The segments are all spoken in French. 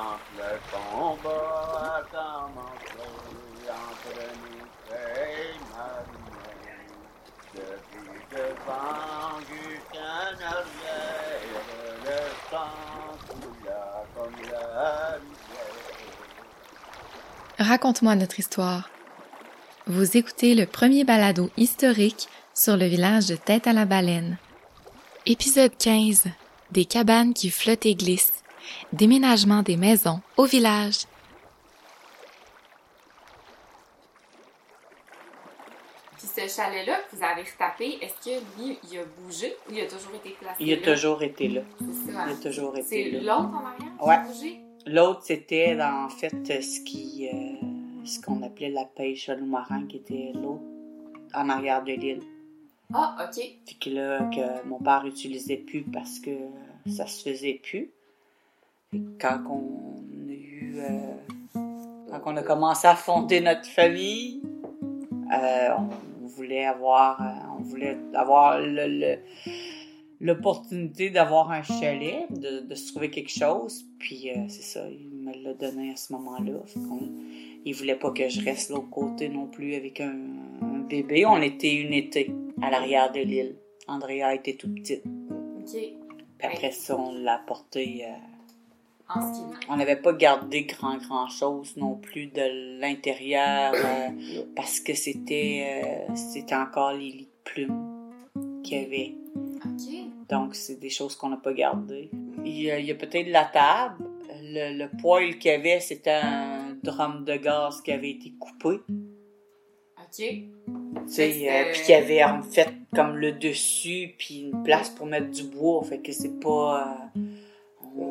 quand le combat a commencé entre nous et Marie. Depuis devant jusqu'en arrière, le sang coula comme la rivière. Raconte-moi notre histoire. Vous écoutez le premier balado historique sur le village de Tête à la Baleine. Épisode 15. Des cabanes qui flottent et glissent. Déménagement des maisons au village. Puis ce chalet-là que vous avez retapé, est-ce que lui, il a bougé ou il a toujours été placé Il a là? toujours été là. C'est ça. Il a toujours C'est été là. l'autre en arrière qui Ouais. a bougé? L'autre, c'était en fait ce qui, euh, ce qu'on appelait la pêche à loup-marin, qui était l'autre en arrière de l'île. Ah, OK. Fait que là, que mon père utilisait plus parce que ça se faisait plus. Quand on a eu, euh, quand on a commencé à fonder notre famille, euh, on voulait avoir, euh, on voulait avoir le- le- l'opportunité d'avoir un chalet, de, de se trouver quelque chose. Puis euh, c'est ça, il me l'a donné à ce moment-là. Il voulait pas que je reste l'autre côté non plus avec un, un bébé. On était une été à l'arrière de l'île. Andrea était toute petite. OK. Puis après ça, on l'a porté. euh, En ski. on n'avait pas gardé grand grand chose non plus de l'intérieur euh, parce que c'était euh, c'était encore les lits de plumes qu'il y avait. Donc c'est des choses qu'on n'a pas gardées. Il y a, peut-être la table. Le, le poêle qu'il y avait, c'était un drum de gaz qui avait été coupé. OK. Tu sais, C'était- euh, puis qu'il y avait en fait comme le dessus, puis une place pour mettre du bois. Fait que c'est pas. euh,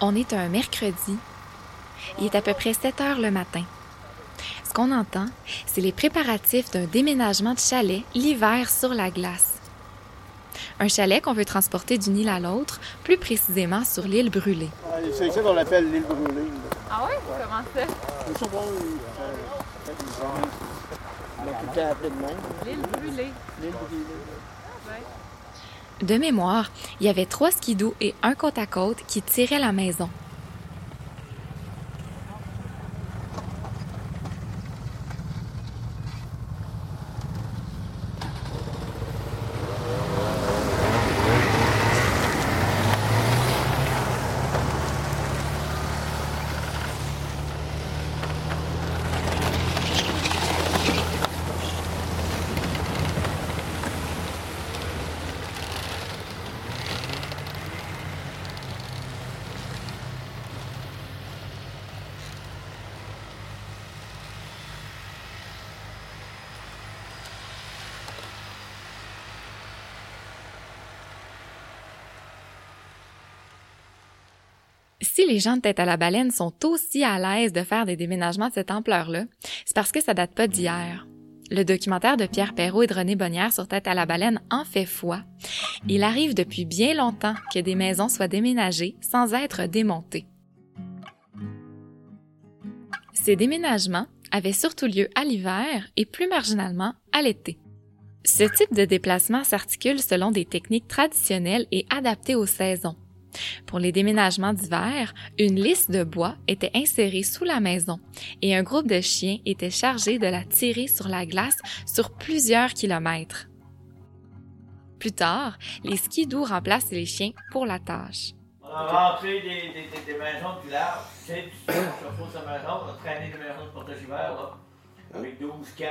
On est un mercredi. Il est à peu près 7 heures le matin. Ce qu'on entend, c'est les préparatifs d'un déménagement de chalet l'hiver sur la glace. Un chalet qu'on veut transporter d'une île à l'autre, plus précisément sur l'île brûlée. C'est ça qu'on l'appelle l'île brûlée. Ah ouais? Comment ça? L'île brûlée. L'île brûlée. De mémoire, il y avait trois skidoo et un côte à côte qui tiraient la maison. Si les gens de tête à la baleine sont aussi à l'aise de faire des déménagements de cette ampleur-là, c'est parce que ça date pas d'hier. Le documentaire de Pierre Perrault et de René Bonnière sur Tête à la baleine en fait foi. Il arrive depuis bien longtemps que des maisons soient déménagées sans être démontées. Ces déménagements avaient surtout lieu à l'hiver et plus marginalement à l'été. Ce type de déplacement s'articule selon des techniques traditionnelles et adaptées aux saisons. Pour les déménagements d'hiver, une lisse de bois était insérée sous la maison et un groupe de chiens était chargé de la tirer sur la glace sur plusieurs kilomètres. Plus tard, les skidoo remplacent les chiens pour la tâche. On a rentré des, des, des, des maisons de village, tu sais, tu chauffe sa maison, on a traîné des maisons de portage hiver, là, avec 12, 15.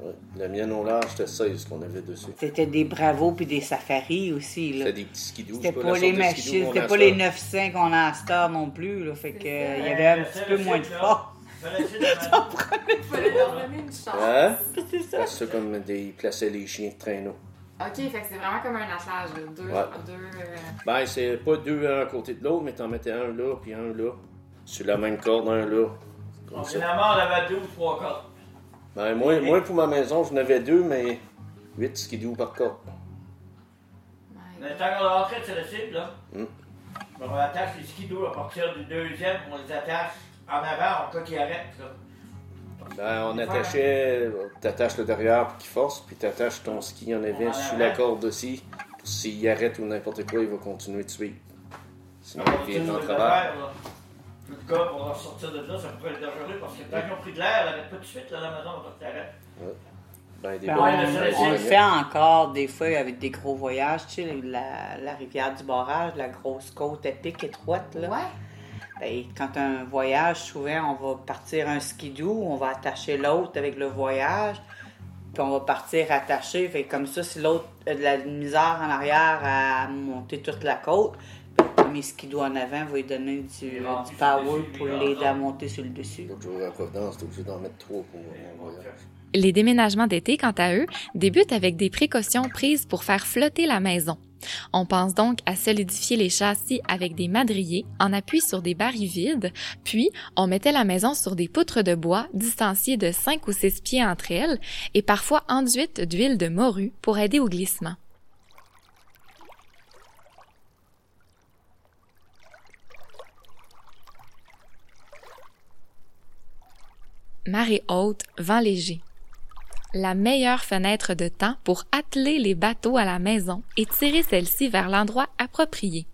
Ouais. La mienne au large, c'était 16 qu'on avait dessus. C'était des bravos puis des safaris aussi. Là. C'était des petits skidoo. C'était c'est pas, la les machines, c'était a pas à les ça. 900 qu'on a à Star non plus. Là, fait que, euh, il y avait un petit peu moins de force. Il fallait leur donner une chance. Hein? C'est ça. C'est ça comme des, ils plaçaient les chiens de traîneau. Ok, fait que c'est vraiment comme un attelage. Deux, Ouais. deux. euh, Ben, c'est pas deux un à côté de l'autre, mais t'en mettais un là, puis un là. Sur la même corde, un là. Comme Bon, ça. Finalement, on avait 12, 3 quarts. Ben, moi, moi, pour ma maison, j'en avais deux, mais 8 skidoo par corde. Le temps qu'on a rentré, c'est le cible, là. Hmm. Ben, on attache les skidoo à partir du deuxième, on les attache en avant, en cas qu'ils arrêtent, là. Ben, on attachait, t'attaches le derrière pour qu'il force, puis t'attaches ton ski en avant sur la corde aussi. Pour S'il arrête ou n'importe quoi, il va continuer de suivre. Sinon, On il vient continue en de travers. faire, là. Tout cas, pour sortir de là, ça pourrait être dangereux parce que tant qu'ils ont pris de l'air, elle arrête pas tout de suite, là, la maison, on va t'arrêter. Ben, Ben, on, le on le années. fait encore des fois avec des gros voyages, tu sais, la, la rivière du barrage, la grosse côte épique étroite. Là. Ouais. Ben, quand un voyage, souvent, on va partir un skidoo, on va attacher l'autre avec le voyage, puis on va partir attaché. Fait comme ça, si l'autre a de la misère en arrière à monter toute la côte, ben, le premier skidoo en avant va lui donner du, euh, du power pour l'aider à monter sur le dessus. L'autre jour à Providence, t'es obligé d'en mettre trois pour mon voyage. Les déménagements d'été, quant à eux, débutent avec des précautions prises pour faire flotter la maison. On pense donc à solidifier les châssis avec des madriers en appui sur des barils vides, puis on mettait la maison sur des poutres de bois distanciées de 5 ou 6 pieds entre elles et parfois enduites d'huile de morue pour aider au glissement. Marée haute, vent léger. La meilleure fenêtre de temps pour atteler les bateaux à la maison et tirer celle-ci vers l'endroit approprié.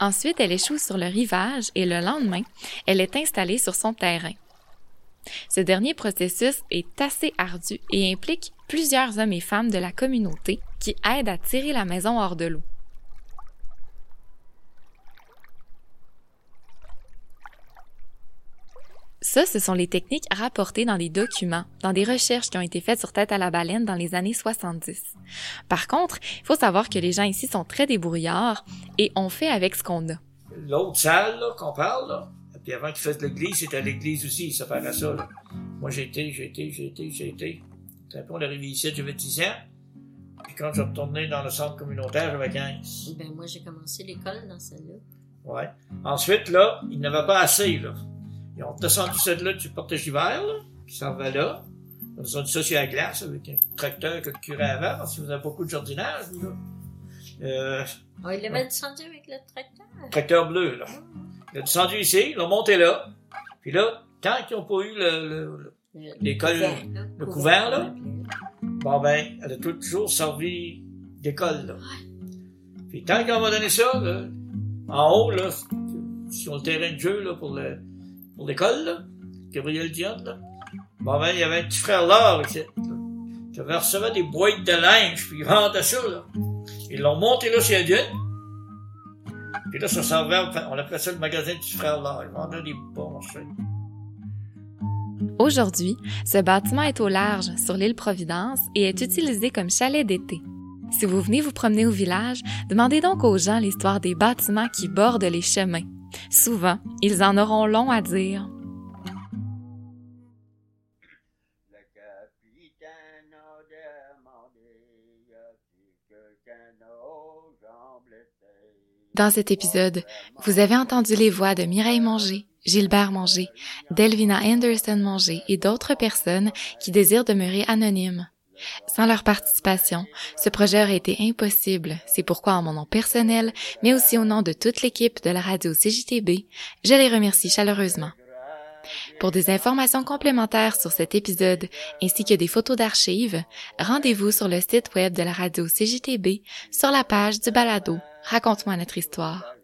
Ensuite, elle échoue sur le rivage et le lendemain, elle est installée sur son terrain. Ce dernier processus est assez ardu et implique plusieurs hommes et femmes de la communauté qui aident à tirer la maison hors de l'eau. Ça, ce sont les techniques rapportées dans des documents, dans des recherches qui ont été faites sur tête à la baleine dans les années 70. Par contre, il faut savoir que les gens ici sont très débrouillards et on fait avec ce qu'on a. L'autre salle là, qu'on parle, là, puis avant qu'il fasse l'église, c'était à l'église aussi, ça paraît ça. Là. Moi, j'ai été, j'ai été, j'ai été, j'ai été. Après, on est arrivé ici, j'avais 10 ans. Puis quand je retournais dans le centre communautaire, j'avais 15. Ben, moi, j'ai commencé l'école dans celle-là. Ouais. Ensuite, là, ils n'avaient pas assez, là. Ils ont descendu celle-là du portage hiver, là. Puis ça va là. Ils ont descendu ça sur la glace avec un tracteur que le curé avant, parce qu'il faisait beaucoup de jardinage, là. Euh, Oh, il l'avait descendu avec le tracteur. tracteur bleu, là. Il a descendu ici, ils l'ont monté là. Puis là, tant qu'ils n'ont pas eu le, le- couvert, là. le couvert, là. on l'appelait. Bon ben, elle a toujours servi d'école, là. Puis tant qu'on m'a donné ça, là, en haut, là, sur le terrain de jeu, là, pour le, pour l'école, Gabriel Dion, là. Bon ben, il y avait un petit frère là, qui avait recevé des boîtes de linge, puis il vendait ça, là. Ils l'ont monté là sur la dune. Puis là, ça servait, on appelait ça le magasin du frère là. Ils vendaient des bons. Aujourd'hui, ce bâtiment est au large sur l'île Providence et est utilisé comme chalet d'été. Si vous venez vous promener au village, demandez donc aux gens l'histoire des bâtiments qui bordent les chemins. Souvent, ils en auront long à dire. Dans cet épisode, vous avez entendu les voix de Mireille Manger, Gilbert Manger, Delvina Anderson Manger et d'autres personnes qui désirent demeurer anonymes. Sans leur participation, ce projet aurait été impossible. C'est pourquoi, en mon nom personnel, mais aussi au nom de toute l'équipe de la radio CJTB, je les remercie chaleureusement. Pour des informations complémentaires sur cet épisode ainsi que des photos d'archives, rendez-vous sur le site web de la radio CJTB sur la page du balado Raconte-moi notre histoire.